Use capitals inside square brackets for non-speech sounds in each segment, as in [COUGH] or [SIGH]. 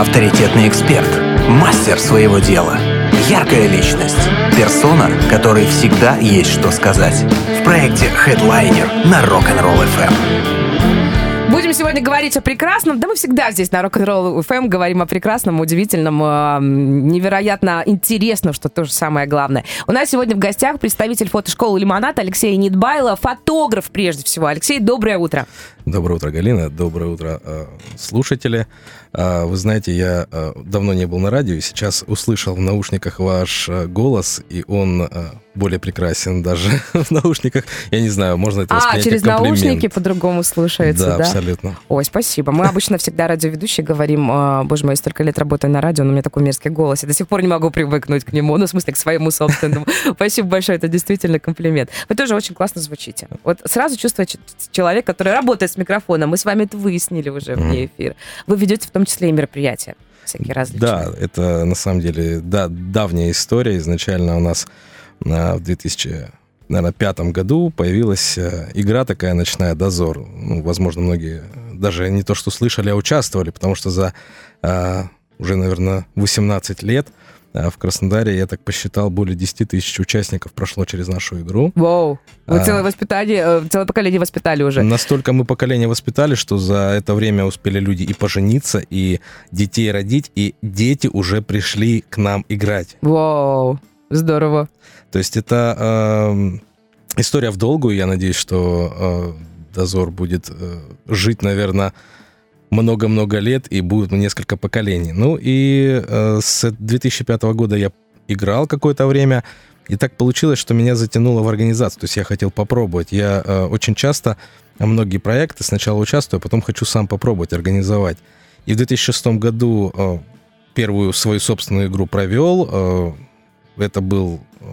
авторитетный эксперт, мастер своего дела, яркая личность, персона, которой всегда есть что сказать. В проекте Headliner на Rock'n'Roll FM. Будем сегодня говорить о прекрасном. Да мы всегда здесь на Rock'n'Roll FM говорим о прекрасном, удивительном, э, невероятно интересном, что тоже самое главное. У нас сегодня в гостях представитель фотошколы «Лимонад» Алексей Нидбайло, фотограф прежде всего. Алексей, доброе утро. Доброе утро, Галина. Доброе утро, э, слушатели. Э, вы знаете, я э, давно не был на радио, и сейчас услышал в наушниках ваш голос, и он более прекрасен даже [LAUGHS] в наушниках. Я не знаю, можно это А, через наушники по-другому слушается, да? Да, абсолютно. Ой, спасибо. Мы обычно всегда радиоведущие говорим, боже мой, столько лет работаю на радио, но у меня такой мерзкий голос. Я до сих пор не могу привыкнуть к нему, ну, в смысле, к своему собственному. [LAUGHS] Спасибо большое, это действительно комплимент. Вы тоже очень классно звучите. Вот сразу чувствуете человек, который работает с микрофоном. Мы с вами это выяснили уже вне эфира. Вы ведете в том числе и мероприятия всякие различные. Да, это на самом деле да, давняя история. Изначально у нас а, в 2005 году появилась э, игра такая «Ночная дозор». Ну, возможно, многие даже не то что слышали, а участвовали, потому что за а, уже, наверное, 18 лет а в Краснодаре, я так посчитал, более 10 тысяч участников прошло через нашу игру. Вау! Вы а, целое воспитание, э, целое поколение воспитали уже. Настолько мы поколение воспитали, что за это время успели люди и пожениться, и детей родить, и дети уже пришли к нам играть. Вау! Здорово. То есть это э, история в долгую. Я надеюсь, что э, Дозор будет э, жить, наверное, много-много лет и будет несколько поколений. Ну и э, с 2005 года я играл какое-то время, и так получилось, что меня затянуло в организацию. То есть я хотел попробовать. Я э, очень часто многие проекты сначала участвую, а потом хочу сам попробовать организовать. И в 2006 году э, первую свою собственную игру провел. Э, это был э,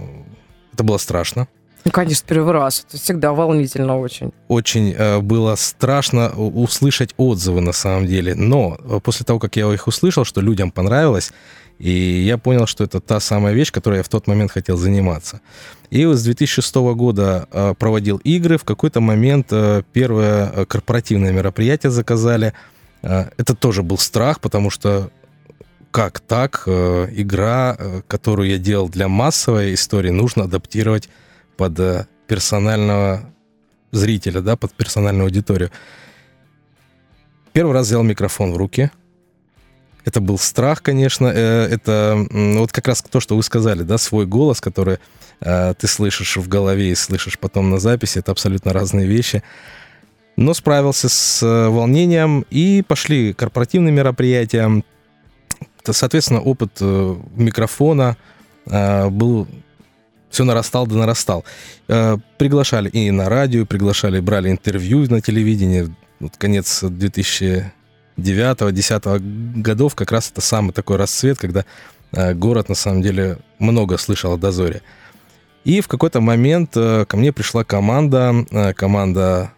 это было страшно. Ну, конечно, первый раз. Это всегда волнительно очень. Очень э, было страшно услышать отзывы на самом деле. Но э, после того, как я их услышал, что людям понравилось, и я понял, что это та самая вещь, которой я в тот момент хотел заниматься. И вот с 2006 года э, проводил игры. В какой-то момент э, первое корпоративное мероприятие заказали. Это тоже был страх, потому что как так? Игра, которую я делал для массовой истории, нужно адаптировать под э, персонального зрителя, да, под персональную аудиторию. Первый раз взял микрофон в руки. Это был страх, конечно. Э, это вот как раз то, что вы сказали, да, свой голос, который э, ты слышишь в голове и слышишь потом на записи, это абсолютно разные вещи. Но справился с волнением и пошли корпоративные мероприятия. Соответственно, опыт микрофона был все нарастал да нарастал. Э, приглашали и на радио, приглашали, брали интервью на телевидении. Вот конец 2009-2010 годов как раз это самый такой расцвет, когда э, город на самом деле много слышал о дозоре. И в какой-то момент э, ко мне пришла команда, команда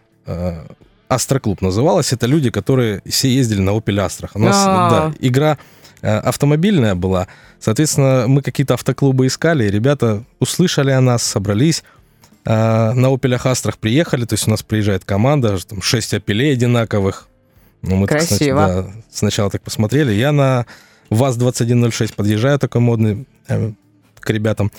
Астроклуб называлась. Это люди, которые все ездили на Opel Astra. У нас да, игра автомобильная была. Соответственно, мы какие-то автоклубы искали, ребята услышали о нас, собрались, а, на Opel Астрах приехали, то есть у нас приезжает команда, там 6 опелей одинаковых. Ну, мы Красиво. Так, да, сначала так посмотрели. Я на ВАЗ-2106 подъезжаю такой модный э, к ребятам.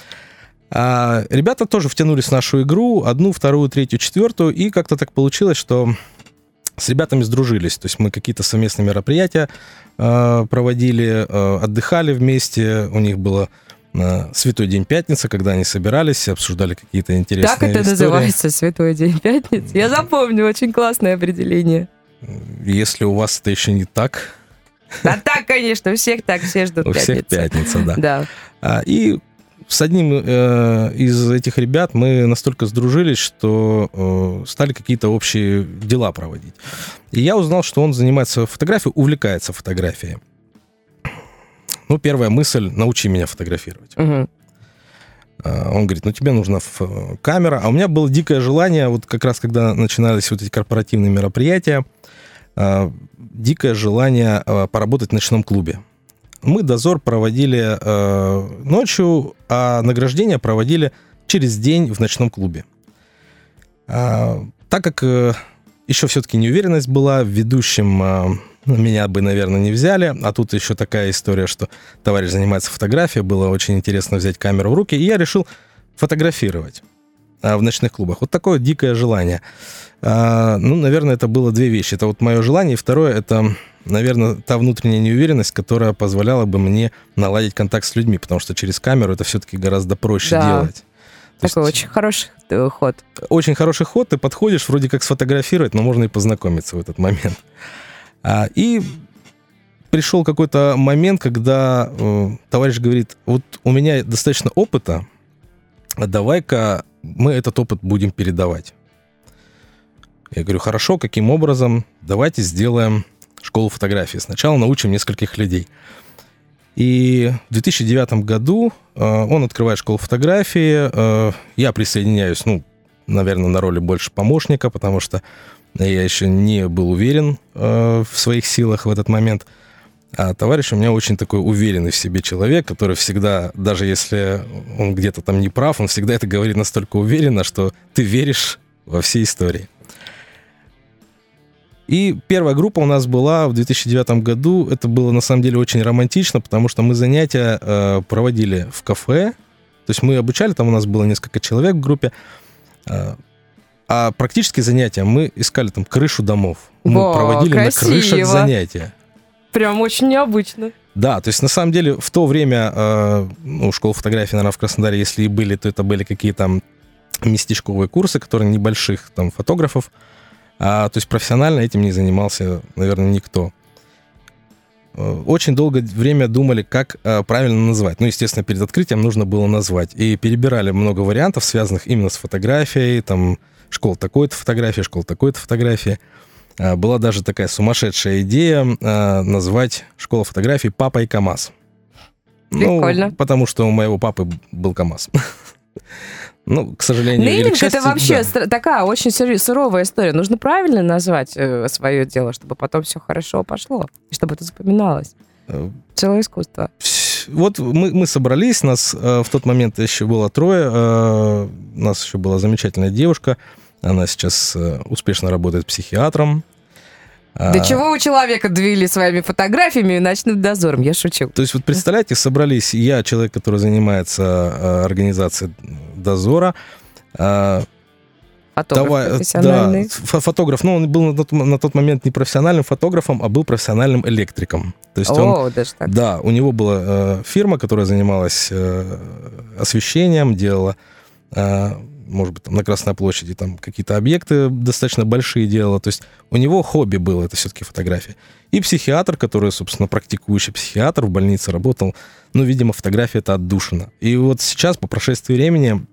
А ребята тоже втянулись в нашу игру, одну, вторую, третью, четвертую, и как-то так получилось, что с ребятами сдружились. То есть мы какие-то совместные мероприятия э, проводили, э, отдыхали вместе. У них было э, Святой день пятница, когда они собирались, обсуждали какие-то интересные Как это истории. называется, Святой день пятницы? Я запомню, очень классное определение. Если у вас это еще не так... Да так, конечно, у всех так, все ждут У всех пятница, да. Да. А, и с одним э, из этих ребят мы настолько сдружились, что э, стали какие-то общие дела проводить. И я узнал, что он занимается фотографией, увлекается фотографией. Ну, первая мысль — научи меня фотографировать. Угу. Он говорит, ну тебе нужна камера. А у меня было дикое желание, вот как раз когда начинались вот эти корпоративные мероприятия, э, дикое желание э, поработать в ночном клубе. Мы дозор проводили э, ночью, а награждение проводили через день в ночном клубе. А, так как э, еще все-таки неуверенность была в ведущем. а, ну, Меня бы, наверное, не взяли. А тут еще такая история, что товарищ занимается фотографией. Было очень интересно взять камеру в руки. И я решил фотографировать а, в ночных клубах. Вот такое дикое желание. А, Ну, наверное, это было две вещи. Это вот мое желание. И второе, это, наверное, та внутренняя неуверенность, которая позволяла бы мне наладить контакт с людьми. Потому что через камеру это все-таки гораздо проще Да. делать. То Такой есть- очень хороший э, ход. очень хороший ход, ты подходишь, вроде как сфотографировать, но можно и познакомиться в этот момент. А, и пришел какой-то момент, когда э, товарищ говорит, вот у меня достаточно опыта, а давай-ка мы этот опыт будем передавать. Я говорю, хорошо, каким образом? Давайте сделаем школу фотографии. Сначала научим нескольких людей. И в 2009 году э, он открывает школу фотографии. э, я присоединяюсь, ну, наверное, на роли больше помощника, потому что я еще не был уверен э, в своих силах в этот момент. А товарищ у меня очень такой уверенный в себе человек, который всегда, даже если он где-то там не прав, он всегда это говорит настолько уверенно, что ты веришь во все истории. И первая группа у нас была в 2009 году. Это было на самом деле очень романтично, потому что мы занятия э, проводили в кафе. То есть мы обучали, там у нас было несколько человек в группе. Э, а практически занятия мы искали там крышу домов. Мы Во, проводили на красиво. крышах занятия. Прям очень необычно. Да, то есть на самом деле в то время э, ну, школы фотографии, наверное, в Краснодаре, если и были, то это были какие-то местечковые курсы, которые небольших там фотографов. А, то есть профессионально этим не занимался, наверное, никто. Э, Очень долгое время думали, как э, правильно назвать. Ну, естественно, перед открытием нужно было назвать. И перебирали много вариантов, связанных именно с фотографией, там, школа такой-то фотографии, школа такой-то фотографии. А, Была даже такая сумасшедшая идея назвать школу фотографий «Папа и КамАЗ». Прикольно. Ну, потому что у моего папы был КамАЗ. [LAUGHS] Ну, к сожалению, или Нейминг счастью, это вообще да. такая очень суровая история. Нужно правильно назвать э, свое дело, чтобы потом все хорошо пошло, и чтобы это запоминалось. Э, Целое искусство. Вот мы, мы собрались, нас э, в тот момент еще было трое, э, у нас еще была замечательная девушка, она сейчас э, успешно работает психиатром. До А, чего у человека довели своими фотографиями и ночным дозором? Я шучу. То есть вот представляете, собрались я, человек, который занимается э, организацией дозора, а, Фотограф Давай, профессиональный. Да, фо- фотограф, ну, он был на тот, на тот момент не профессиональным фотографом, а был профессиональным электриком. То есть он, О, даже так. да, у него была э, фирма, которая занималась э, освещением, делала, э, может быть, там на Красной площади там какие-то объекты достаточно большие делала. То есть у него хобби было, это все-таки фотография. И психиатр, который, собственно, практикующий психиатр в больнице работал, ну, видимо, фотография это отдушина. И вот сейчас, по прошествии времени,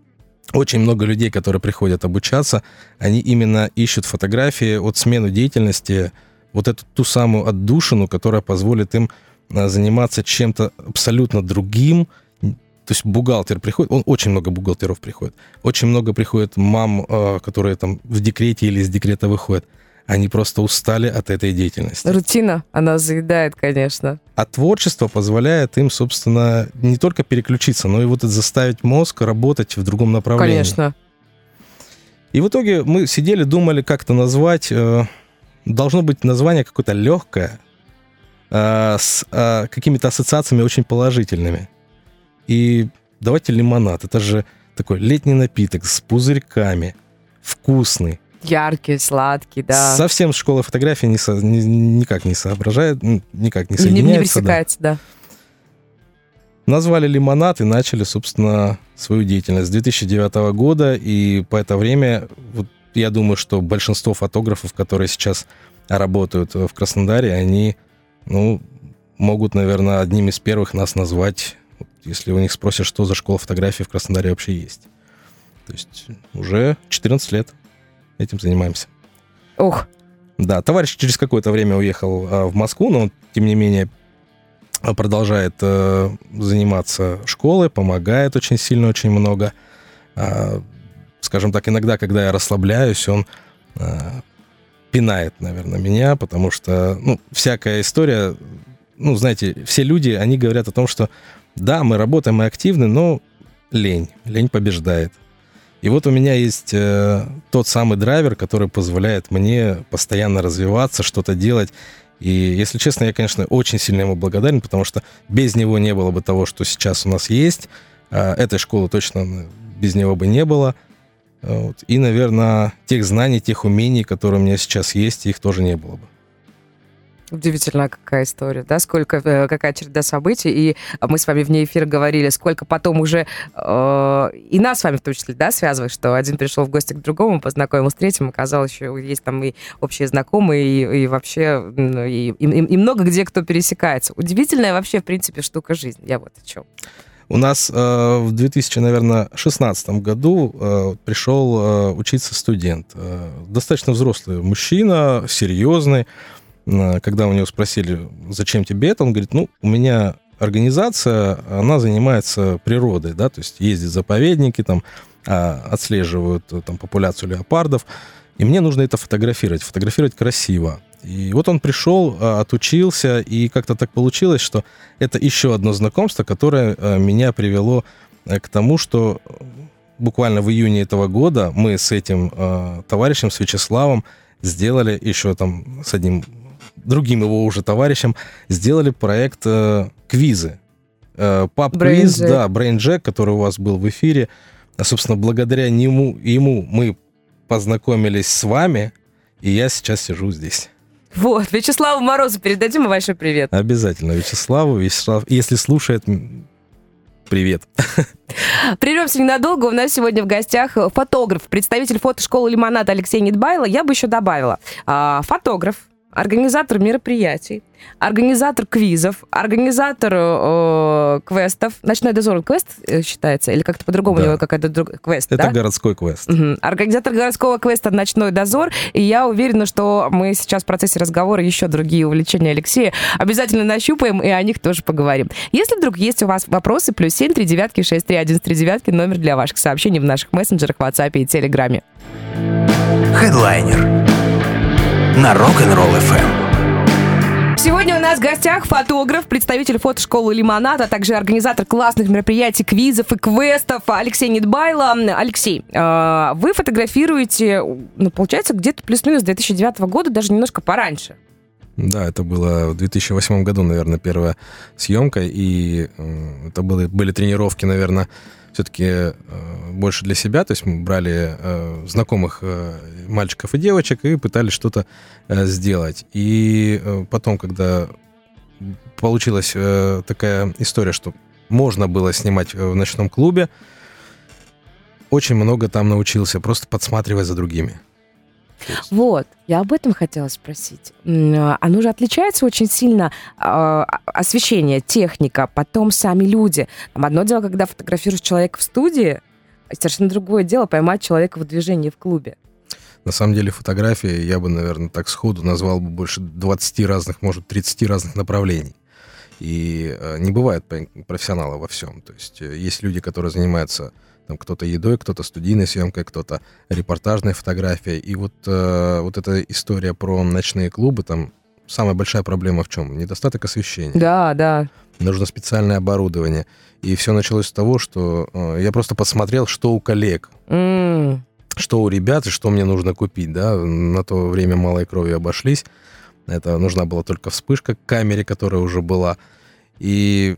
очень много людей, которые приходят обучаться, они именно ищут фотографии, вот смену деятельности, вот эту ту самую отдушину, которая позволит им а, заниматься чем-то абсолютно другим. То есть бухгалтер приходит, он очень много бухгалтеров приходит, очень много приходит мам, а, которые там в декрете или из декрета выходят. Они просто устали от этой деятельности. Рутина, она заедает, конечно. А творчество позволяет им, собственно, не только переключиться, но и вот заставить мозг работать в другом направлении. Конечно. И в итоге мы сидели, думали, как это назвать. Э, Должно быть название какое-то легкое, э, с э, какими-то ассоциациями очень положительными. И давайте лимонад. Это же такой летний напиток с пузырьками, вкусный. Яркий, сладкий, да. Совсем с школы фотографии не со- ни- никак не соображает, никак не Не, не соединяется. да. да. Назвали лимонад и начали, собственно, свою деятельность с 2009 года. И по это время, вот, я думаю, что большинство фотографов, которые сейчас работают в Краснодаре, они, ну, могут, наверное, одним из первых нас назвать, если у них спросят, что за школа фотографии в Краснодаре вообще есть. То есть уже 14 лет этим занимаемся. Ух, Да, товарищ через какое-то время уехал а, в Москву, но он, тем не менее, а, продолжает э, заниматься школой, помогает очень сильно, очень много. А, скажем так, иногда, когда я расслабляюсь, он а, пинает, наверное, меня, потому что, ну, всякая история, ну, знаете, все люди, они говорят о том, что да, мы работаем, мы активны, но лень, лень побеждает. И вот у меня есть э, тот самый драйвер, который позволяет мне постоянно развиваться, что-то делать. И, если честно, я, конечно, очень сильно ему благодарен, потому что без него не было бы того, что сейчас у нас есть. А этой школы точно без него бы не было. И, наверное, тех знаний, тех умений, которые у меня сейчас есть, их тоже не было бы. Удивительная какая история, да, сколько, э, какая череда событий, и мы с вами вне эфира говорили, сколько потом уже, э, и нас с вами в том числе, да, связывает, что один пришел в гости к другому, познакомился с третьим, оказалось, еще есть там и общие знакомые, и, и вообще, и, и, и много где кто пересекается. Удивительная вообще, в принципе, штука жизнь, я вот о чем. У нас э, в 2016 году э, пришел э, учиться студент. Э, достаточно взрослый мужчина, серьезный. Э, когда у него спросили, зачем тебе это, он говорит, ну, у меня организация, она занимается природой, да, то есть ездит заповедники, там, а, отслеживают э, там популяцию леопардов, и мне нужно это фотографировать, фотографировать красиво. И вот он пришел, а, отучился, и как-то так получилось, что это еще одно знакомство, которое э, меня привело к тому, что буквально в июне этого года мы с этим товарищем, с Вячеславом, сделали еще там с одним другим его уже товарищам сделали проект э, квизы. Э, Pub quiz, да, Brain Jack, который у вас был в эфире. А, собственно, благодаря нему, ему мы познакомились с вами, и я сейчас сижу здесь. Вот, Вячеславу Морозу передадим большой привет. Обязательно Вячеславу. Вячеслав, если слушает, привет. [LAUGHS] Прервемся ненадолго. У нас сегодня в гостях фотограф, представитель фотошколы «Лимонад» Алексей Нидбайло. Я бы еще добавила. А, фотограф, организатор мероприятий, организатор квизов, организатор э, квестов. Ночной дозор квест э, считается? Или как-то по-другому да. у него какая-то друг... квест, Это да? городской квест. Угу. Организатор городского квеста «Ночной дозор». И я уверена, что мы сейчас в процессе разговора еще другие увлечения Алексея обязательно нащупаем и о них тоже поговорим. Если вдруг есть у вас вопросы, плюс 7 3 девятки 6 3 1 3 девятки номер для ваших сообщений в наших мессенджерах, WhatsApp и Телеграме. Хедлайнер на Rock'n'Roll FM. Сегодня у нас в гостях фотограф, представитель фотошколы «Лимонад», а также организатор классных мероприятий, квизов и квестов Алексей Нидбайло. Алексей, а, вы фотографируете, ну, получается, где-то плюс-минус 2009 года, даже немножко пораньше. Да, это было в 2008 году, наверное, первая съемка, и это были, были тренировки, наверное, все-таки э, больше для себя, то есть мы брали э, знакомых э, мальчиков и девочек и пытались что-то сделать. И потом, когда получилась такая история, что можно было снимать в ночном клубе, очень много там научился, просто подсматривать за другими. Вот, я об этом хотела спросить. Оно же отличается очень сильно э, освещение, техника, потом сами люди. Там одно дело, когда фотографируешь человека в студии, а совершенно другое дело поймать человека в движении в клубе. На самом деле фотографии я бы, наверное, так сходу назвал бы больше 20 разных, может, 30 разных направлений. И э, не бывает профессионала во всем. То есть э, есть люди, которые занимаются там кто-то едой, кто-то студийной съемкой, кто-то репортажной фотографией. И вот, э, вот эта история про ночные клубы, там самая большая проблема в чем? Недостаток освещения. Да, да. Нужно специальное оборудование. И все началось с того, что э, я просто посмотрел, что у коллег. Mm. Что у ребят и что мне нужно купить, да. На то время малой крови обошлись. Это нужна была только вспышка к камере, которая уже была. И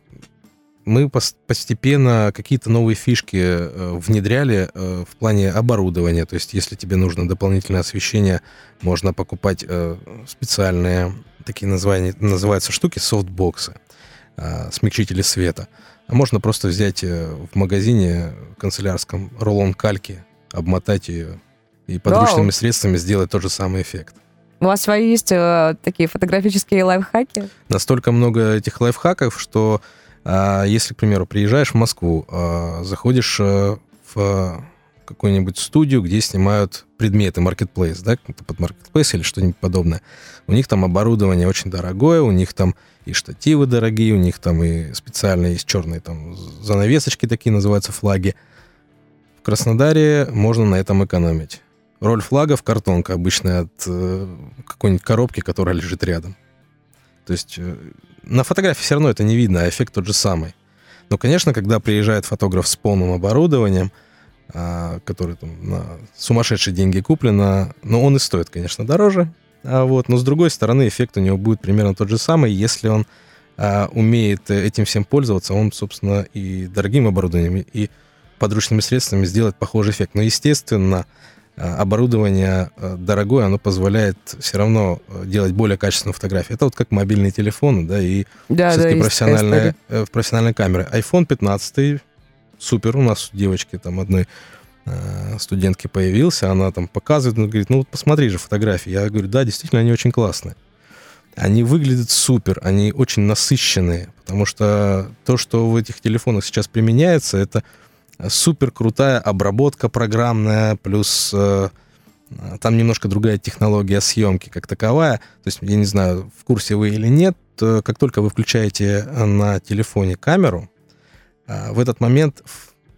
мы постепенно какие-то новые фишки э, внедряли э, в плане оборудования. То есть, если тебе нужно дополнительное освещение, можно покупать э, специальные такие названия, называются штуки, софтбоксы, смягчители света. А можно просто взять в магазине канцелярском рулон кальки, обмотать ее и подручными Вау. средствами сделать тот же самый эффект. У вас свои есть э, такие фотографические лайфхаки? Настолько много этих лайфхаков, что а если, к примеру, приезжаешь в Москву, а, заходишь э, в какую-нибудь студию, где снимают предметы, marketplace, да, под marketplace или что-нибудь подобное. У них там оборудование очень дорогое, у них там и штативы дорогие, у них там и специальные есть черные там занавесочки такие, называются флаги. В Краснодаре можно на этом экономить. Роль флагов картонка обычная от э, какой-нибудь коробки, которая лежит рядом. То есть э, на фотографии все равно это не видно, а эффект тот же самый. Но, конечно, когда приезжает фотограф с полным оборудованием, а, который там на сумасшедшие деньги куплен, но он и стоит, конечно, дороже. А вот, но с другой стороны, эффект у него будет примерно тот же самый, если он а, умеет этим всем пользоваться, он, собственно, и дорогим оборудованием, и подручными средствами сделать похожий эффект. Но, естественно, а, оборудование а, дорогое, оно позволяет все равно а, делать более качественную фотографию. Это вот как мобильные телефоны, да, и да, все-таки да, профессиональные, э, профессиональные камеры. iPhone 15 супер, у нас у девочки там одной студентки появился, она там показывает, она говорит, ну вот посмотри же фотографии. Я говорю, да, действительно, они очень классные. Они выглядят супер, они очень насыщенные, потому что то, что в этих телефонах сейчас применяется, это супер крутая обработка программная, плюс э, там немножко другая технология съемки как таковая. То есть, я не знаю, в курсе вы или нет, как только вы включаете на телефоне камеру, э, в этот момент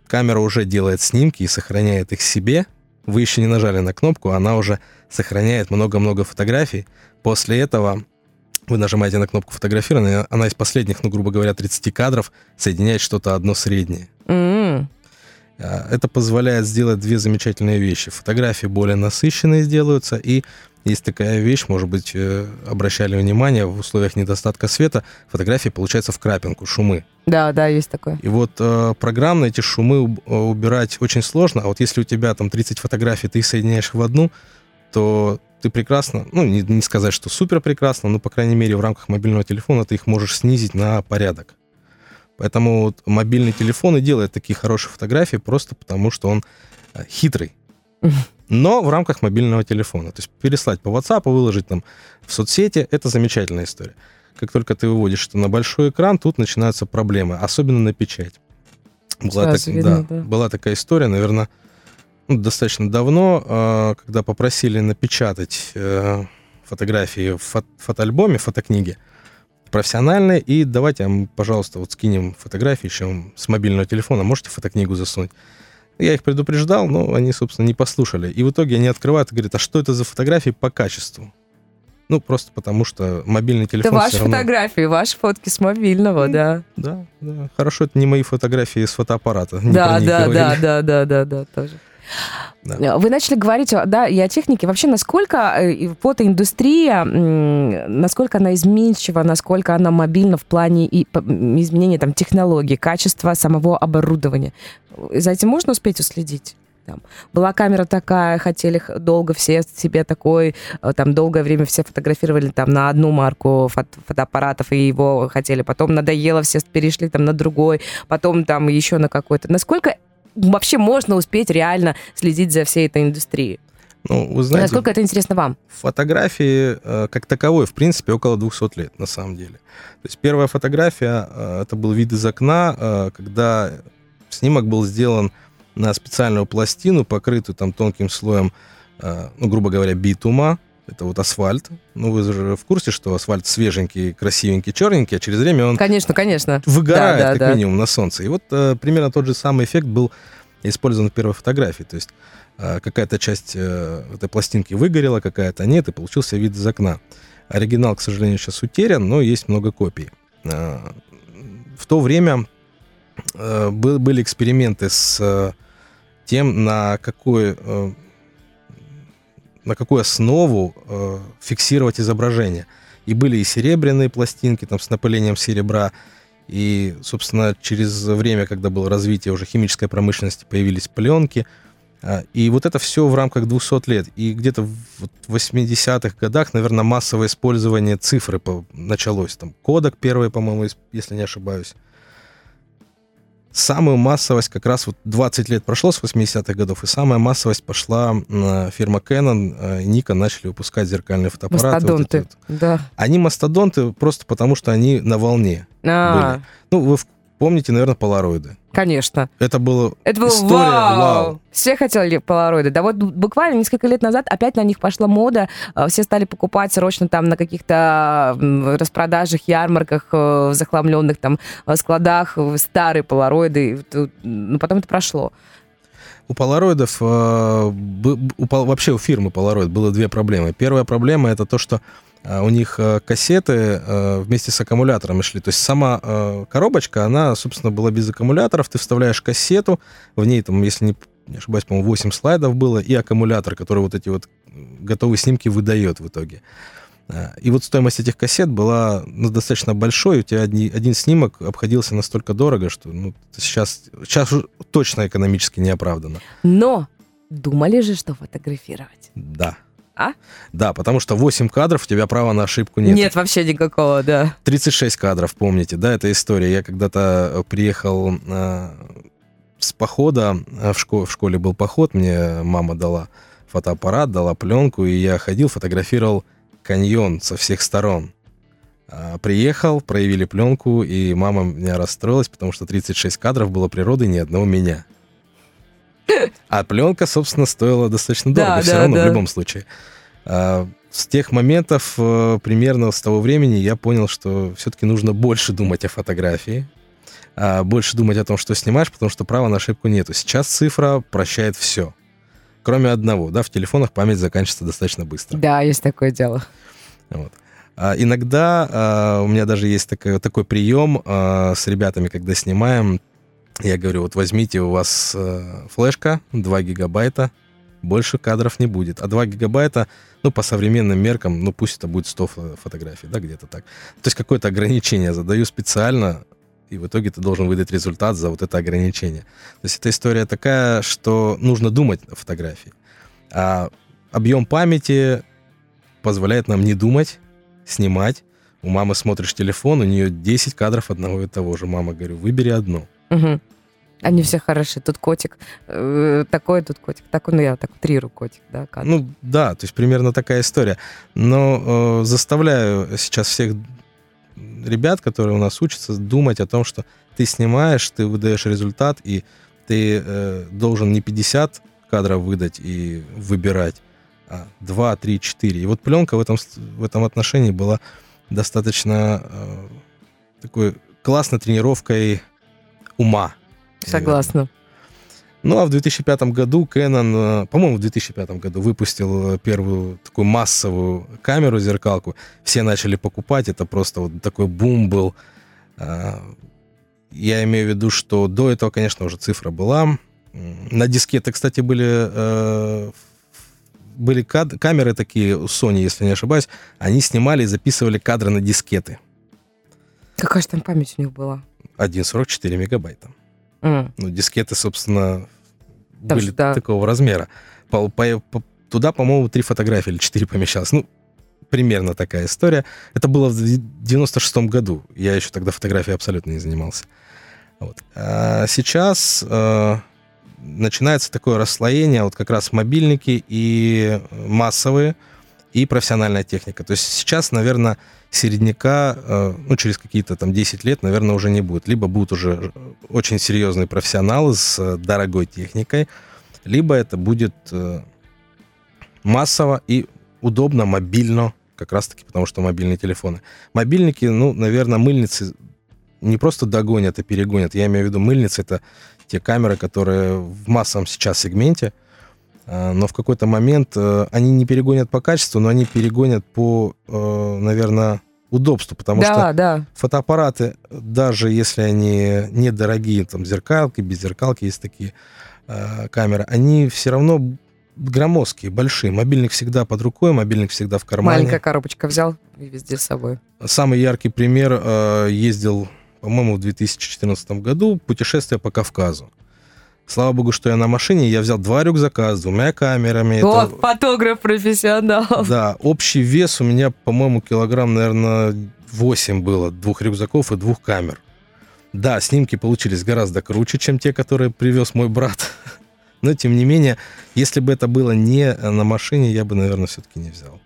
камера уже делает снимки и сохраняет их себе. Вы еще не нажали на кнопку, она уже сохраняет много-много фотографий. После этого вы нажимаете на кнопку фотографирования, она из последних, ну, грубо говоря, 30 кадров соединяет что-то одно среднее. Mm-hmm. Это позволяет сделать две замечательные вещи. Фотографии более насыщенные сделаются, и есть такая вещь, может быть, э, обращали внимание, в условиях недостатка света фотографии получаются в крапинку, шумы. Да, да, есть такое. И вот э, программно эти шумы э, убирать очень сложно, а вот если у тебя там 30 фотографий, ты их соединяешь в одну, то ты прекрасно, ну, не, не сказать, что супер прекрасно, но, по крайней мере, в рамках мобильного телефона ты их можешь снизить на порядок. Поэтому вот мобильный телефон и делает такие хорошие фотографии просто потому, что он э, хитрый. [LAUGHS] Но в рамках мобильного телефона. То есть переслать по WhatsApp, выложить там в соцсети, это замечательная история. Как только ты выводишь это на большой экран, тут начинаются проблемы, особенно на печать. Была, так, видно, да, да. была такая история, наверное, ну, достаточно давно, э, когда попросили напечатать э, фотографии в фото фотоальбоме, фотокниге профессиональные, и давайте, пожалуйста, вот скинем фотографии еще с мобильного телефона, можете фотокнигу засунуть. Я их предупреждал, но они, собственно, не послушали. И в итоге они открывают и говорят, а что это за фотографии по качеству? Ну, просто потому что мобильный телефон... Это ваши равно... фотографии, ваши фотки с мобильного, ну, да. Да, да. Хорошо, это не мои фотографии с фотоаппарата. Да, да, да, да, да, да, да, тоже. Да. Вы начали говорить да, и о технике. Вообще, насколько э, фотоиндустрия, насколько она изменчива, насколько она мобильна в плане изменения там, технологий, качества самого оборудования. За этим можно успеть уследить? Там, была камера такая, хотели долго все себе такой, э, там долгое время все фотографировали там на одну марку фото фотоаппаратов и его хотели, потом надоело, все перешли там на другой, потом там еще на какой-то. Насколько вообще можно успеть реально следить за всей этой индустрией? Ну, вы знаете, Насколько это интересно вам? Фотографии э, как таковой, в принципе, около 200 лет, на самом деле. То есть первая фотография, э, это был вид из окна, э, когда снимок был сделан на специальную пластину, покрытую там тонким слоем, ну, грубо говоря, битума, это вот асфальт. Ну, вы же в курсе, что асфальт свеженький, красивенький, черненький, а через время он... Конечно, конечно. Выгорает, да, да, как да. минимум, на солнце. И вот э, примерно тот же самый эффект был использован в первой фотографии. То есть э, какая-то часть э, этой пластинки выгорела, какая-то нет, и получился вид из окна. Оригинал, к сожалению, сейчас утерян, но есть много копий. Э, в то время э, были эксперименты с э, тем, на какой э, на какую основу э, фиксировать изображение. И были и серебряные пластинки там, с напылением серебра, и, собственно, через время, когда было развитие уже химической промышленности, появились пленки. Э, и вот это все в рамках 200 лет. И где-то в 80-х годах, наверное, массовое использование цифры началось. Там кодек первый, по-моему, если не ошибаюсь самую массовость как раз вот 20 лет прошло с 80-х годов, и самая массовость пошла фирма Canon э, Nikon начали выпускать зеркальные фотоаппараты. Мастодонты, вот вот. да. Они мастодонты просто потому, что они на волне а. были. Ну, вы помните, наверное, полароиды. Конечно. Это было Это был история вау. вау. Все хотели полароиды. Да вот буквально несколько лет назад опять на них пошла мода. Э, все стали покупать срочно там на каких-то распродажах, ярмарках, э, захламленных там э, складах старые полароиды. Но потом это прошло. У полароидов, вообще у фирмы Polaroid было две проблемы. Первая проблема это то, что у них э, кассеты э, вместе с аккумулятором шли. То есть сама э, коробочка, она, собственно, была без аккумуляторов. Ты вставляешь кассету, в ней, там, если не не ошибаюсь, по-моему, 8 слайдов было, и аккумулятор, который вот эти вот готовые снимки выдает в итоге. А, и вот стоимость этих кассет была ну, достаточно большой. У тебя один, один снимок обходился настолько дорого, что ну, сейчас, сейчас точно экономически не оправдано. Но думали же, что фотографировать. Да. А? Да, потому что 8 кадров, у тебя права на ошибку нет. Нет вообще никакого, да. 36 кадров, помните, да, эта история. Я когда-то приехал э, с похода, в, школе, в школе был поход, мне мама дала фотоаппарат, дала пленку, и я ходил, фотографировал каньон со всех сторон. А, приехал, проявили пленку, и мама меня расстроилась, потому что 36 кадров было природы, ни одного меня. А пленка, собственно, стоила достаточно дорого, да, все да, равно, да. в любом случае. А, с тех моментов, э, примерно с того времени, я понял, что все-таки нужно больше думать о фотографии, а, больше думать о том, что снимаешь, потому что права на ошибку нету. Сейчас цифра прощает все. Кроме одного, да, в телефонах память заканчивается достаточно быстро. Да, есть такое дело. Вот. А иногда а, у меня даже есть такой, такой прием а, с ребятами, когда снимаем. Я говорю, вот возьмите у вас а, флешка 2 гигабайта, больше кадров не будет. А 2 гигабайта, ну, по современным меркам, ну, пусть это будет 100 фотографий, да, где-то так. То есть какое-то ограничение задаю специально, и в итоге ты должен выдать результат за вот это ограничение. То есть эта история такая, что нужно думать о фотографии. А объем памяти позволяет нам не думать, снимать. У мамы смотришь телефон, у нее 10 кадров одного и того же. Мама, говорю, выбери одно. Угу. Они все хороши. Тут котик э, такой, тут котик такой. Ну, я так утрирую котик, да? Кадр. Ну, да, то есть примерно такая история. Но э, заставляю сейчас всех ребят, которые у нас учатся, думать о том, что ты снимаешь, ты выдаешь результат, и ты э, должен не 50 кадров выдать и выбирать, а 2, 3, 4. И вот пленка в этом, в этом отношении была достаточно э, такой классной тренировкой ума. Согласна. Наверное. Ну, а в 2005 году Canon, э, по-моему, в 2005 году выпустил э, первую такую массовую камеру, зеркалку. Все начали покупать, это просто вот такой бум был. Я имею в виду, что до этого, конечно, уже цифра была. На дискеты, кстати, были, э, были камеры такие у Sony, если не ошибаюсь. Они снимали и записывали кадры на дискеты. Какая же там память у них была? 1,44 мегабайта. Mm. Ну, дискеты, собственно, Там были да. такого размера. По, по, по, туда, по-моему, три фотографии или четыре помещалось. Ну, примерно такая история. Это было в 96-м году. Я еще тогда фотографией абсолютно не занимался. Вот. А сейчас э, начинается такое расслоение, вот как раз мобильники и массовые, и профессиональная техника. То есть сейчас, наверное, середняка, э, ну, через какие-то там 10 лет, наверное, уже не будет. Либо будут уже очень серьезные профессионалы с э, дорогой техникой, либо это будет э, массово и удобно, мобильно, как раз-таки потому, что мобильные телефоны. Мобильники, ну, наверное, мыльницы не просто догонят и перегонят. Я имею в виду мыльницы, это те камеры, которые в массовом сейчас сегменте, но в какой-то момент они не перегонят по качеству, но они перегонят по, наверное, удобству, потому да, что да. фотоаппараты, даже если они недорогие, там зеркалки, без зеркалки есть такие э, камеры, они все равно громоздкие, большие. Мобильник всегда под рукой, мобильник всегда в кармане. Маленькая коробочка взял и везде с собой. Самый яркий пример э, ездил, по-моему, в 2014 году путешествие по Кавказу. Слава богу, что я на машине, я взял два рюкзака с двумя камерами. О, это... фотограф-профессионал. Да, общий вес у меня, по-моему, килограмм, наверное, 8 было, двух рюкзаков и двух камер. Да, снимки получились гораздо круче, чем те, которые привез мой брат. [LAUGHS] Но, тем не менее, если бы это было не на машине, я бы, наверное, все-таки не взял.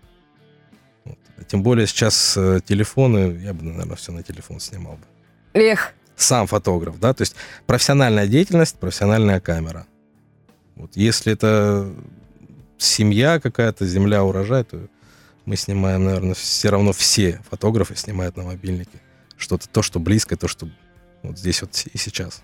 Вот. Тем более сейчас э, телефоны, я бы, наверное, все на телефон снимал бы. Эх, сам фотограф, да, то есть профессиональная деятельность, профессиональная камера. Вот если это семья какая-то, земля, урожай, то мы снимаем, наверное, все равно все фотографы снимают на мобильнике. Что-то, то, что близко, то, что вот здесь вот и сейчас.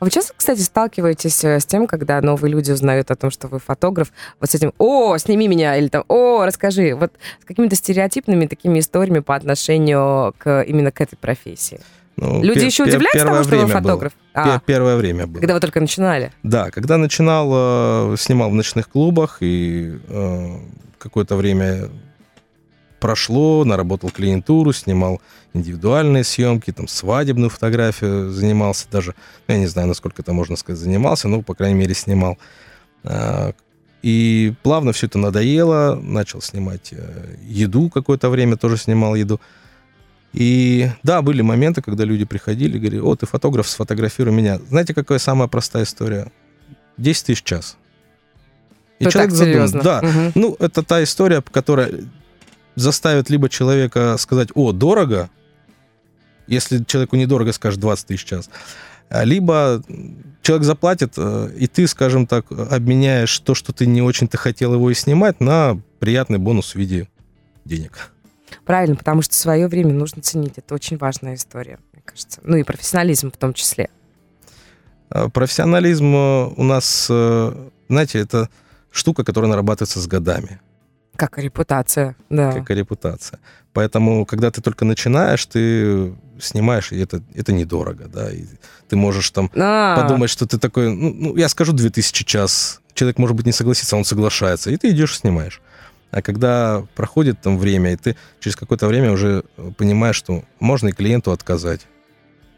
А вы часто, кстати, сталкиваетесь э, с тем, когда новые люди узнают о том, что вы фотограф, вот с этим «О, сними меня!» или там «О, расскажи!» Вот с какими-то стереотипными такими историями по отношению к, именно к этой профессии? Ну, Люди пе- еще первое тому, что вы было. фотограф? Пе- А, Первое время было. когда вы только начинали. Да, когда начинал, э, снимал в ночных клубах, и э, какое-то время прошло, наработал клиентуру, снимал индивидуальные съемки, там, свадебную фотографию занимался даже. Ну, Я не знаю, насколько это можно сказать, занимался, но, по крайней мере, снимал. А, И плавно все это надоело, начал снимать э, еду какое-то время, тоже снимал еду. И да, были моменты, когда люди приходили и говорили, о, ты фотограф, сфотографируй меня. Знаете, какая самая простая история? 10 тысяч час. И Ну, так задумался, серьезно. Да, Мгм. ну, это та история, которая заставит либо человека сказать, о, дорого, если человеку недорого, скажет 20 тысяч час, а, либо человек заплатит, э, и ты, скажем так, обменяешь то, что ты не очень-то хотел его и снимать, на приятный бонус в виде денег. Правильно, потому что свое время нужно ценить. Это очень важная история, мне кажется. Ну и профессионализм в том числе. А Профессионализм э, у нас, э, знаете, это штука, которая нарабатывается с годами. Как и репутация, да. как и репутация. Поэтому, когда ты только начинаешь, ты снимаешь, и это, это недорого, да, и ты можешь там А, подумать, что ты такой, ну, ну, я скажу 2000 час, человек, может быть, не согласится, он соглашается, и ты идешь и снимаешь. А когда проходит там время, и ты через какое-то время уже понимаешь, что можно и клиенту отказать.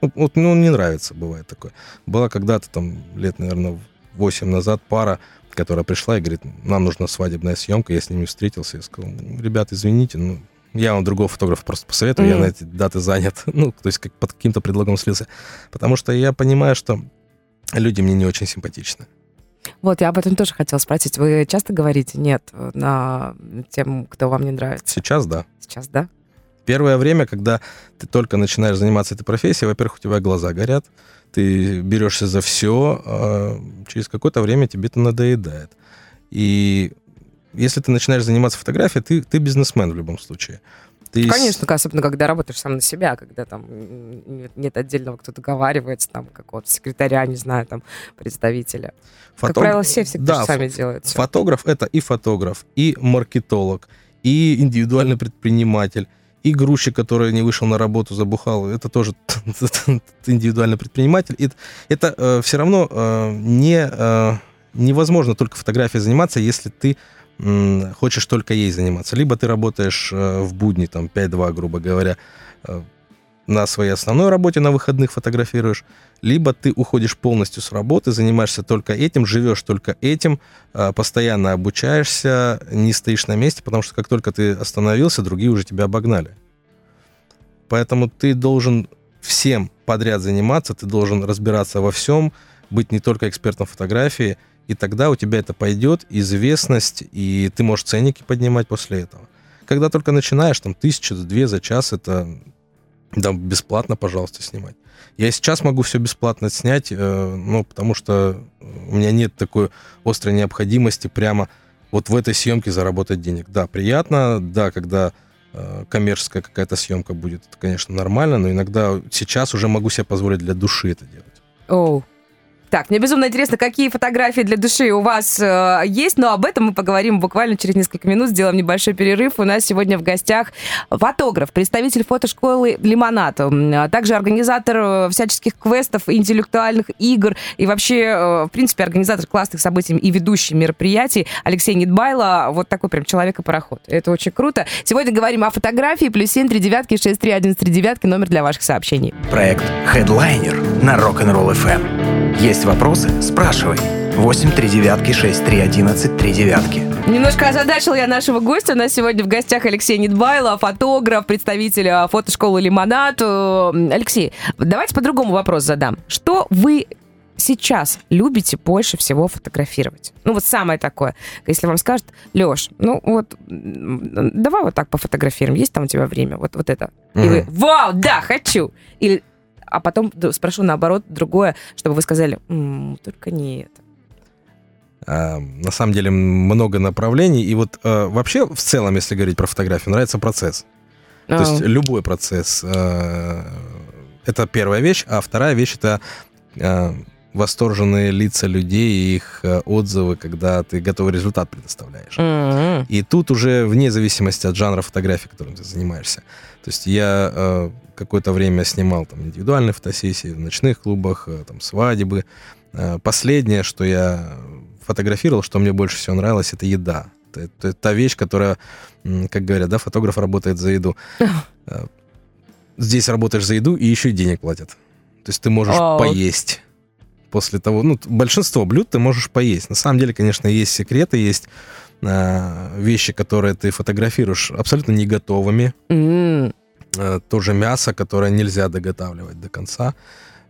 Ну, вот, ну, не нравится, бывает такое. Была когда-то там лет, наверное, 8 назад пара, которая пришла и говорит, нам нужна свадебная съемка, я с ними встретился, я сказал, «Ну, ребят, извините, ну, я вам другого фотографа просто посоветую, я Мгм. на эти даты занят. [LAUGHS] Ну, то есть как под каким-то предлогом слился. Потому что я понимаю, что люди мне не очень симпатичны. Вот, я об этом тоже хотела спросить. Вы часто говорите «нет» на тем, кто вам не нравится? Сейчас, да. Сейчас, да? Первое время, когда ты только начинаешь заниматься этой профессией, во-первых, у тебя глаза горят, ты берешься за все, а через какое-то время тебе это надоедает. И если ты начинаешь заниматься фотографией, ты, ты бизнесмен в любом случае. Ты Конечно, особенно когда работаешь сам на себя, когда там нет, нет отдельного, кто договаривается, там, какого-то секретаря, не знаю, там, представителя. Как фотог- правило, все всегда Да, сами делают всё. Фотограф это и фотограф, и маркетолог, и индивидуальный предприниматель, и грузчик, который не вышел на работу, забухал, это тоже [LAUGHS] индивидуальный предприниматель. И это все равно э, не, э, невозможно только фотографией заниматься, если ты хочешь только ей заниматься. Либо ты работаешь э, в будни, там, 5-2, грубо говоря, э, на своей основной работе, на выходных фотографируешь, либо ты уходишь полностью с работы, занимаешься только этим, живешь только этим, а, постоянно обучаешься, не стоишь на месте, потому что как только ты остановился, другие уже тебя обогнали. Поэтому ты должен всем подряд заниматься, ты должен разбираться во всем, быть не только экспертом фотографии, и тогда у тебя это пойдет, известность, и ты можешь ценники поднимать после этого. Когда только начинаешь, там, тысяча, две за час, это да, бесплатно, пожалуйста, снимать. Я сейчас могу все бесплатно снять, э, ну, потому что у меня нет такой острой необходимости прямо вот в этой съемке заработать денег. Да, приятно, да, когда э, коммерческая какая-то съемка будет, это, конечно, нормально, но иногда сейчас уже могу себе позволить для души это делать. Оу. Так, мне безумно интересно, какие фотографии для души у вас э, есть, но об этом мы поговорим буквально через несколько минут, сделаем небольшой перерыв. У нас сегодня в гостях фотограф, представитель фотошколы «Лимонад», а также организатор э, всяческих квестов, интеллектуальных игр и вообще, э, в принципе, организатор классных событий и ведущий мероприятий Алексей Нидбайло. Вот такой прям человек и пароход. Это очень круто. Сегодня говорим о фотографии. Плюс семь, три девятки, шесть, три, один, три девятки. Номер для ваших сообщений. Проект Headliner на Rock'n'Roll FM. Есть вопросы? Спрашивай. 8 3 девятки 6 3 11 3 девятки. Немножко озадачил я нашего гостя. У нас сегодня в гостях Алексей Нидбайло, фотограф, представитель а, фотошколы «Лимонад». Э, Алексей, давайте по-другому вопрос задам. Что вы сейчас любите больше всего фотографировать? Ну, вот самое такое. Если вам скажут, Леш, ну вот, давай вот так пофотографируем. Есть там у тебя время? Вот, вот это. И вы, вау, да, хочу. Или, а потом спрошу наоборот другое, чтобы вы сказали, «М, только не это. А, на самом деле много направлений, и вот э, вообще в целом, если говорить про фотографию, нравится процесс. То есть А, любой процесс. э, Это первая вещь. А вторая вещь это э, восторженные лица людей и их отзывы, когда ты готовый результат предоставляешь. М-м. И тут уже вне зависимости от жанра фотографии, которым ты занимаешься. То есть я какое-то время снимал там индивидуальные фотосессии в ночных клубах, э, там свадьбы. Э, последнее, что я фотографировал, что мне больше всего нравилось, это еда. Это, это та вещь, которая, как говорят, да, фотограф работает за еду. Э, Здесь работаешь за еду и еще и денег платят. То есть ты можешь Вау. поесть после того, ну, большинство блюд ты можешь поесть. На самом деле, конечно, есть секреты, есть э, вещи, которые ты фотографируешь абсолютно не готовыми. М. Э, тоже мясо, которое нельзя доготавливать до конца,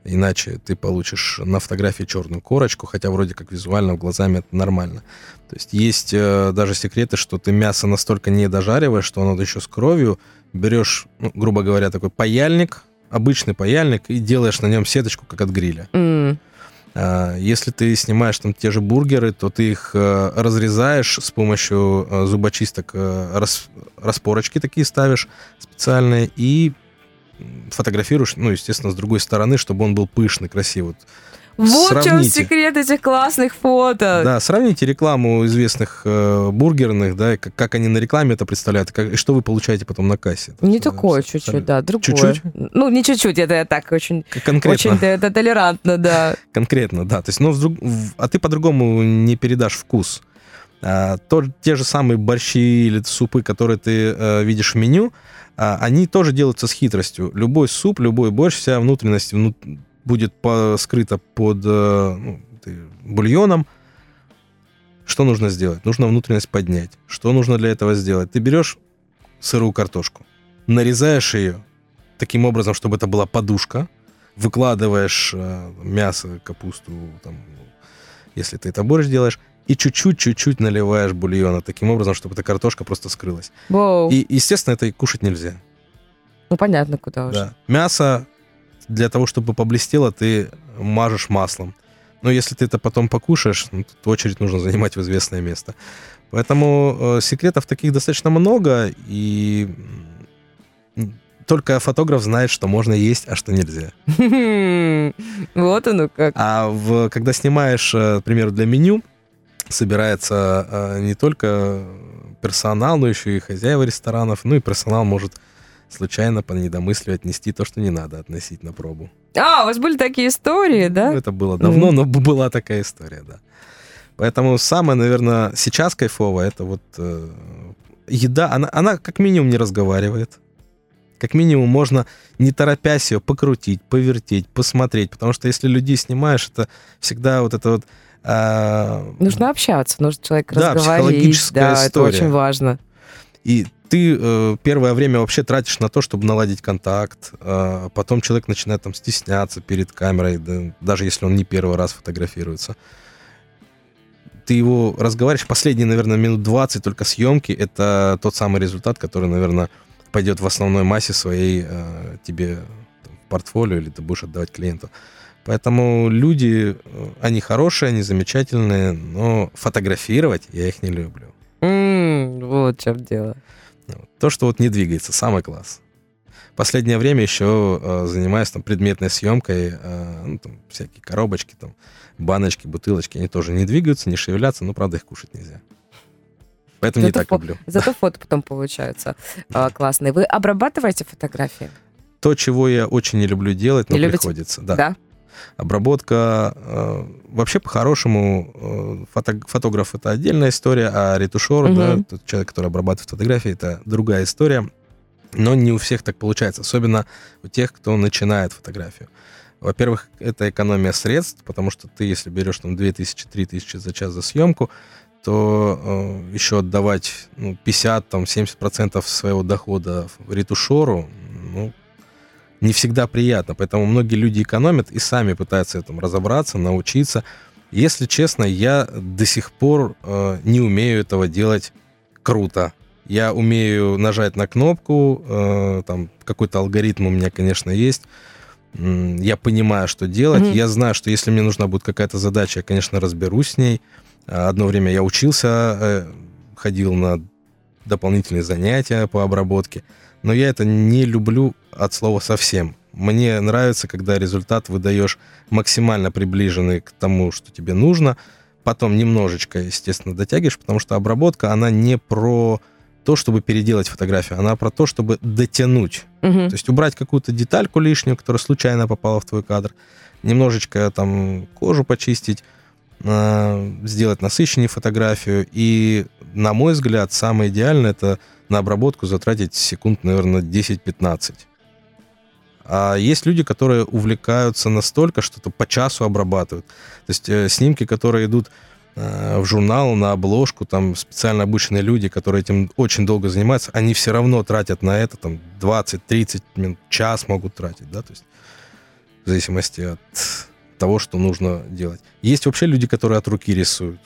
иначе ты получишь на фотографии черную корочку, хотя вроде как визуально глазами это нормально. То есть есть э, даже секреты, что ты мясо настолько не дожариваешь, что оно еще с кровью, берешь, ну, грубо говоря, такой паяльник, обычный паяльник, и делаешь на нем сеточку, как от гриля. М. А, Если ты снимаешь там те же бургеры, то ты их э, разрезаешь с помощью э, зубочисток, э, рас- распорочки такие ставишь специальные и фотографируешь, ну, естественно, с другой стороны, чтобы он был пышный, красивый. Вот Вот в чем Сравните. секрет этих классных фото. Да, сравните рекламу известных э, бургерных, да, как, как они на рекламе это представляют, как- и что вы получаете потом на кассе. Это Не всё- такое чуть-чуть, да, другое. Чуть-чуть? Ну, не чуть-чуть, это я так очень, Конкретно. очень т- т- толерантно, да. [LAUGHS] Конкретно, да. То есть, ну, вдруг- а ты по-другому не передашь вкус. А, то, те же самые борщи или супы, которые ты э, видишь в меню, а, они тоже делаются с хитростью. Любой суп, любой борщ, вся внутренность вну- будет по- скрыта под э, ну, бульоном. Что нужно сделать? Нужно внутренность поднять. Что нужно для этого сделать? Ты берешь сырую картошку, нарезаешь ее таким образом, чтобы это была подушка, выкладываешь э, мясо, капусту, там, если ты это борщ делаешь, и чуть-чуть, чуть-чуть наливаешь бульона таким образом, чтобы эта картошка просто скрылась. Воу. И, естественно, это и кушать нельзя. Ну, понятно, куда уже. Да. Мясо для того, чтобы поблестело, ты мажешь маслом. Но если ты это потом покушаешь, ну, тут очередь нужно [LAUGHS] занимать в известное место. Поэтому э, секретов таких достаточно много, и только фотограф знает, что можно есть, а что нельзя. [LAUGHS] Вот оно как. А в, когда снимаешь, э, к примеру, для меню, собирается э, не только персонал, но еще и хозяева ресторанов. Ну и персонал может случайно по недомыслию отнести то, что не надо относить на пробу. А, у вас были такие истории, Ну, да? это было давно, Мгм. но была такая история, да. Поэтому самое, наверное, сейчас кайфово, это вот э, еда, она, она как минимум не разговаривает. Как минимум можно, не торопясь ее, покрутить, повертеть, посмотреть. Потому что если людей снимаешь, это всегда вот это вот... а, Нужно общаться, нужно человек Да, психологическая Да, это история. очень важно. И ты э, первое время вообще тратишь на то, чтобы наладить контакт. а потом человек начинает там стесняться перед камерой, да, даже если он не первый раз фотографируется. Ты его разговариваешь. Последние, наверное, минут 20 только съемки. Это тот самый результат, который, наверное, пойдет в основной массе своей э, тебе там, в портфолио или ты будешь отдавать клиенту. Поэтому люди, э, они хорошие, они замечательные, но фотографировать я их не люблю. М, Вот в чем дело. То, что вот не двигается, самый класс. Последнее время еще э, занимаюсь там предметной съемкой, э, ну, там, всякие коробочки, там, баночки, бутылочки, они тоже не двигаются, не шевелятся, но, правда, их кушать нельзя. Поэтому не Зато так фо- люблю. Зато фото потом получаются а, [LAUGHS] классные. Вы обрабатываете фотографии? То, чего я очень не люблю делать, но Не любите? приходится. Да. Обработка. э, вообще, по-хорошему, э, фото- фотограф это отдельная история, а ретушер, Мгм. да, тот человек, который обрабатывает фотографии, это другая история. Но не у всех так получается, особенно у тех, кто начинает фотографию. Во-первых, это экономия средств, потому что ты, если берешь там 2000-3000 за час за съемку, то э, еще отдавать ну, 50-70% своего дохода ретушеру, ну, не всегда приятно. Поэтому многие люди экономят и сами пытаются в этом разобраться, научиться. Если честно, я до сих пор э, не умею этого делать круто. Я умею нажать на кнопку, э, там какой-то алгоритм у меня, конечно, есть. Я понимаю, что делать. Мгм. Я знаю, что если мне нужна будет какая-то задача, я, конечно, разберусь с ней. А, Одно время я учился, э, ходил на дополнительные занятия по обработке, но я это не люблю от слова совсем. Мне нравится, когда результат выдаешь максимально приближенный к тому, что тебе нужно. Потом немножечко, естественно, дотягиваешь, потому что обработка, она не про то, чтобы переделать фотографию, она про то, чтобы дотянуть. Мгм. То есть убрать какую-то детальку лишнюю, которая случайно попала в твой кадр, немножечко там кожу почистить, э, сделать насыщеннее фотографию. И, на мой взгляд, самое идеальное это на обработку затратить секунд, наверное, 10-15. А есть люди, которые увлекаются настолько, что то по часу обрабатывают. То есть э, снимки, которые идут э, в журнал, на обложку, там специально обученные люди, которые этим очень долго занимаются, они все равно тратят на это там 20-30 минут, час могут тратить, да, то есть в зависимости от того, что нужно делать. Есть вообще люди, которые от руки рисуют.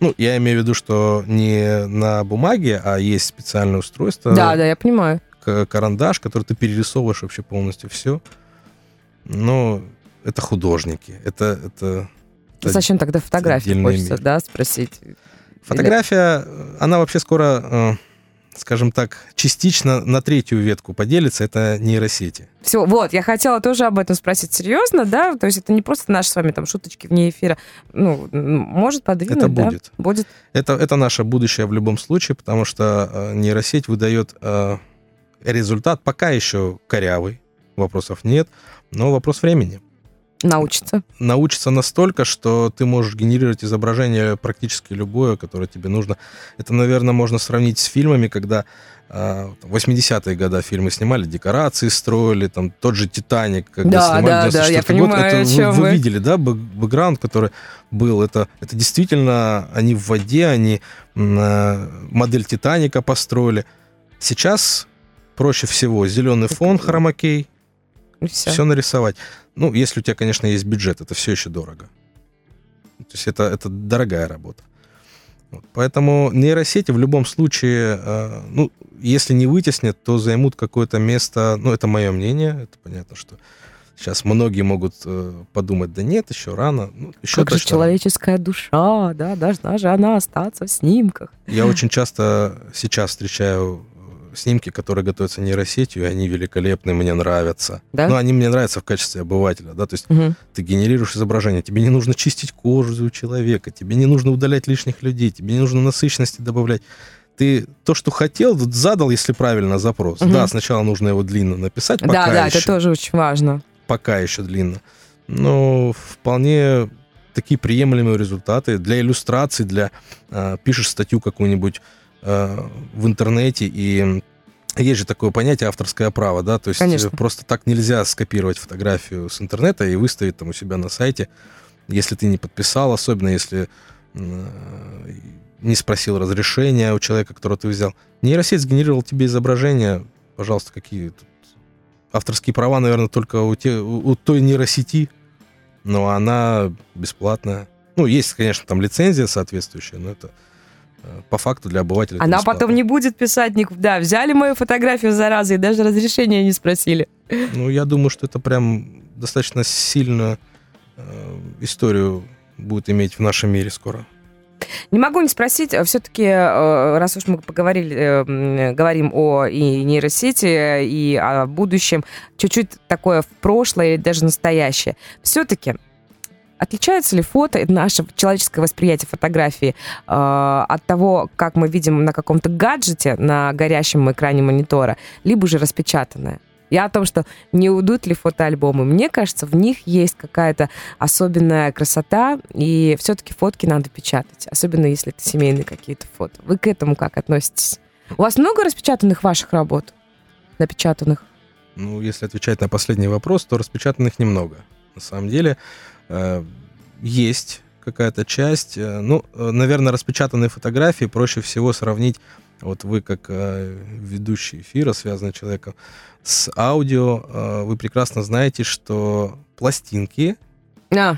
Ну, я имею в виду, что не на бумаге, а есть специальное устройство, Да, да, я понимаю. Карандаш, который ты перерисовываешь вообще полностью все. Но это художники. Это, это, это Зачем тогда фотографии хочется, мир. да, спросить? Фотография, э, она вообще скоро, э, скажем так, частично на третью ветку поделится. Это нейросети. Все, вот, я хотела тоже об этом спросить. Серьезно, да? То есть это не просто наши с вами там шуточки вне эфира. Ну, может подвинуть, Это да? будет. Будет. Это, это наше будущее в любом случае, потому что э, нейросеть выдает э, результат пока еще корявый, вопросов нет, но вопрос времени. Научиться. научится настолько, что ты можешь генерировать изображение практически любое, которое тебе нужно. Это, наверное, можно сравнить с фильмами, когда э, в 80-е годы фильмы снимали, декорации строили, там тот же «Титаник», когда Да, снимали да, да, 94 я год. понимаю, это о вы, чем вы вы. видели, да, бэк- бэкграунд, который был. Это, это действительно, они в воде, они э, модель «Титаника» построили. Сейчас проще всего зеленый фон, хромакей, все. все нарисовать. Ну, если у тебя, конечно, есть бюджет, это все еще дорого. То есть это, это дорогая работа. Вот. Поэтому нейросети в любом случае, э, ну, если не вытеснят, то займут какое-то место, ну, это мое мнение, это понятно, что сейчас многие могут э, подумать, да нет, еще рано. Ну, еще Как же точно рано. человеческая душа, да, должна же она остаться в снимках. Я очень часто сейчас встречаю снимки, которые готовятся нейросетью, и они великолепны, мне нравятся. Да? Ну, они мне нравятся в качестве обывателя, да, то есть Мгм. ты генерируешь изображение, тебе не нужно чистить кожу у человека, тебе не нужно удалять лишних людей, тебе не нужно насыщенности добавлять. Ты то, что хотел, задал, если правильно запрос. Мгм. Да, сначала нужно его длинно написать, пока Да, да, еще, это тоже очень важно. пока еще длинно. Но вполне такие приемлемые результаты для иллюстраций, для э, пишешь статью какую-нибудь э, в интернете и есть же такое понятие авторское право, да, то есть Конечно. э, просто так нельзя скопировать фотографию с интернета и выставить там у себя на сайте, если ты не подписал, особенно если э, не спросил разрешения у человека, которого ты взял. Нейросеть сгенерировал тебе изображение, пожалуйста, какие тут авторские права, наверное, только у, те, у, той нейросети, но она бесплатная. Ну, есть, конечно, там лицензия соответствующая, но это по факту для обывателя. Она потом не будет писать никуда. Взяли мою фотографию заразы и даже разрешения не спросили. Ну, я думаю, что это прям достаточно сильную э, историю будет иметь в нашем мире скоро. Не могу не спросить, все-таки, раз уж мы поговорили, э, говорим о и нейросети, и о будущем, чуть-чуть такое в прошлое или даже настоящее. Все-таки отличается ли фото, наше человеческое восприятие фотографии э, от того, как мы видим на каком-то гаджете, на горящем экране монитора, либо же распечатанное? Я о том, что не уйдут ли фотоальбомы. Мне кажется, в них есть какая-то особенная красота, и все-таки фотки надо печатать, особенно если это семейные какие-то фото. Вы к этому как относитесь? У вас много распечатанных ваших работ? Напечатанных? Ну, если отвечать на последний вопрос, то распечатанных немного. На самом деле э, есть какая-то часть. э, ну, э, наверное, распечатанные фотографии проще всего сравнить. Вот вы как э, ведущий эфира, связанный человеком с аудио, э, вы прекрасно знаете, что пластинки А,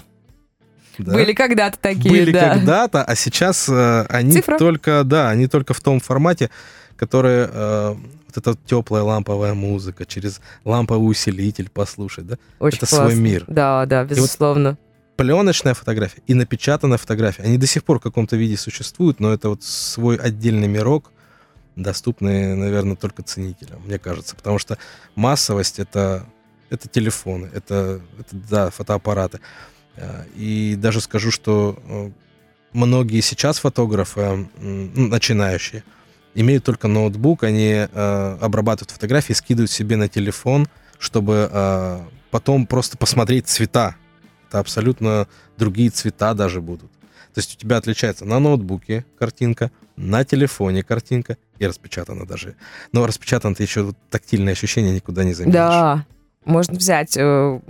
да, были когда-то такие, были да. когда-то, а сейчас э, они Цифра. только, да, они только в том формате, который э, вот эта теплая ламповая музыка через ламповый усилитель послушать, да. Очень это свой классно. мир. Да, да, безусловно. Пленочная фотография и напечатанная фотография, они до сих пор в каком-то виде существуют, но это вот свой отдельный мирок, доступны, наверное, только ценителям, мне кажется. Потому что массовость это, это телефоны, это, это да, фотоаппараты. Э, и даже скажу, что э, многие сейчас фотографы, начинающие, имеют только ноутбук, они э, обрабатывают фотографии, скидывают себе на телефон, чтобы потом просто посмотреть цвета. Это абсолютно другие цвета даже будут. То есть у тебя отличается на ноутбуке картинка, на телефоне картинка и распечатана даже. Но распечатано ты еще тактильное ощущение никуда не заменишь. Да, можно взять. Э,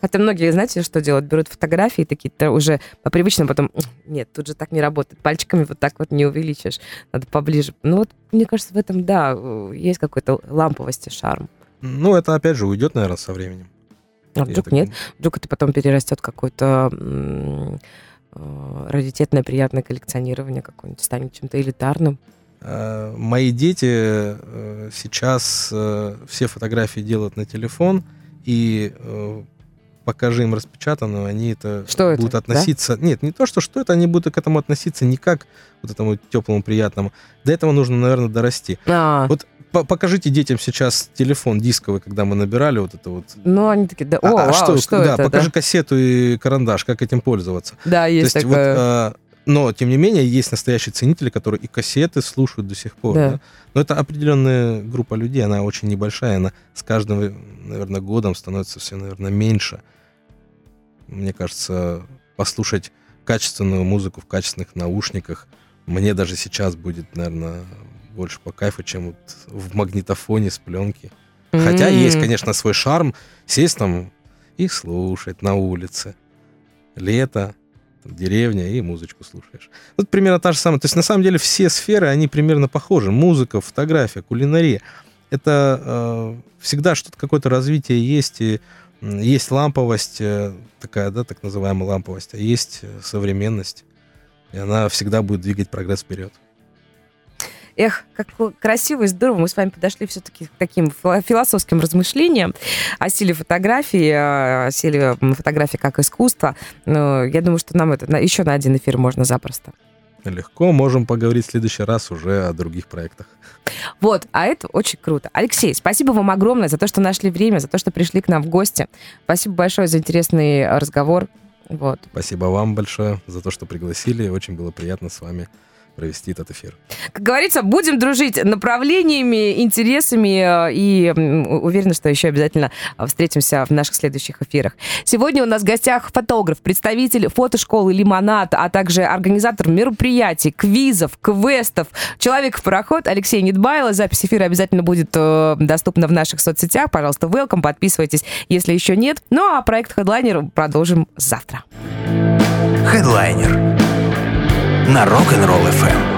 хотя многие, знаете, что делают? Берут фотографии такие-то уже по привычному, потом, нет, тут же так не работает. Пальчиками вот так вот не увеличишь. Надо поближе. Ну вот, мне кажется, в этом, да, э, есть какой-то ламповость и шарм. Ну, это, опять же, уйдет, наверное, со временем. А вдруг так... нет? Вдруг это потом перерастет какой-то э, раритетное, приятное коллекционирование какое-нибудь, станет чем-то элитарным. Мои дети сейчас все фотографии делают на телефон, и покажи им распечатанную, они это что будут это, относиться... Да? Нет, не то, что что это, они будут к этому относиться не как вот этому теплому, приятному. До этого нужно, наверное, дорасти. А. Вот покажите детям сейчас телефон дисковый, когда мы набирали вот это вот. Ну, они такие, да, а, о, а, вау, что, что да, это? покажи да? кассету и карандаш, как этим пользоваться. Да, есть, То есть такое. Вот, а, но, тем не менее, есть настоящие ценители, которые и кассеты слушают до сих пор. Да. Да? Но это определенная группа людей, она очень небольшая, она с каждым, наверное, годом становится все, наверное, меньше. Мне кажется, послушать качественную музыку в качественных наушниках мне даже сейчас будет, наверное, больше по кайфу, чем вот в магнитофоне с пленки. Mm-hmm. Хотя есть, конечно, свой шарм сесть там и слушать на улице. Лето, деревня, и музычку слушаешь. Вот примерно та же самая. То есть, на самом деле, все сферы, они примерно похожи. Музыка, фотография, кулинария. Это э, всегда что-то, какое-то развитие есть, и есть ламповость, э, такая, да, так называемая ламповость, а есть э, современность. И она всегда будет двигать прогресс вперед. Эх, как красиво и здорово. Мы с вами подошли все-таки к таким философским размышлениям о силе фотографии, о силе фотографии как искусства. Но я думаю, что нам это еще на один эфир можно запросто. Легко, можем поговорить в следующий раз уже о других проектах. Вот, а это очень круто. Алексей, спасибо вам огромное за то, что нашли время, за то, что пришли к нам в гости. Спасибо большое за интересный разговор. Вот. Спасибо вам большое за то, что пригласили. Очень было приятно с вами провести этот эфир. Как говорится, будем дружить направлениями, интересами э, и уверена, что еще обязательно встретимся в наших следующих эфирах. Сегодня у нас в гостях фотограф, представитель фотошколы «Лимонад», а также организатор мероприятий, квизов, квестов, человек-пароход Алексей Недбайло. Запись эфира обязательно будет э, доступна в наших соцсетях. Пожалуйста, welcome, подписывайтесь, если еще нет. Ну а проект Headliner продолжим завтра. Headliner на Rock'n'Roll FM.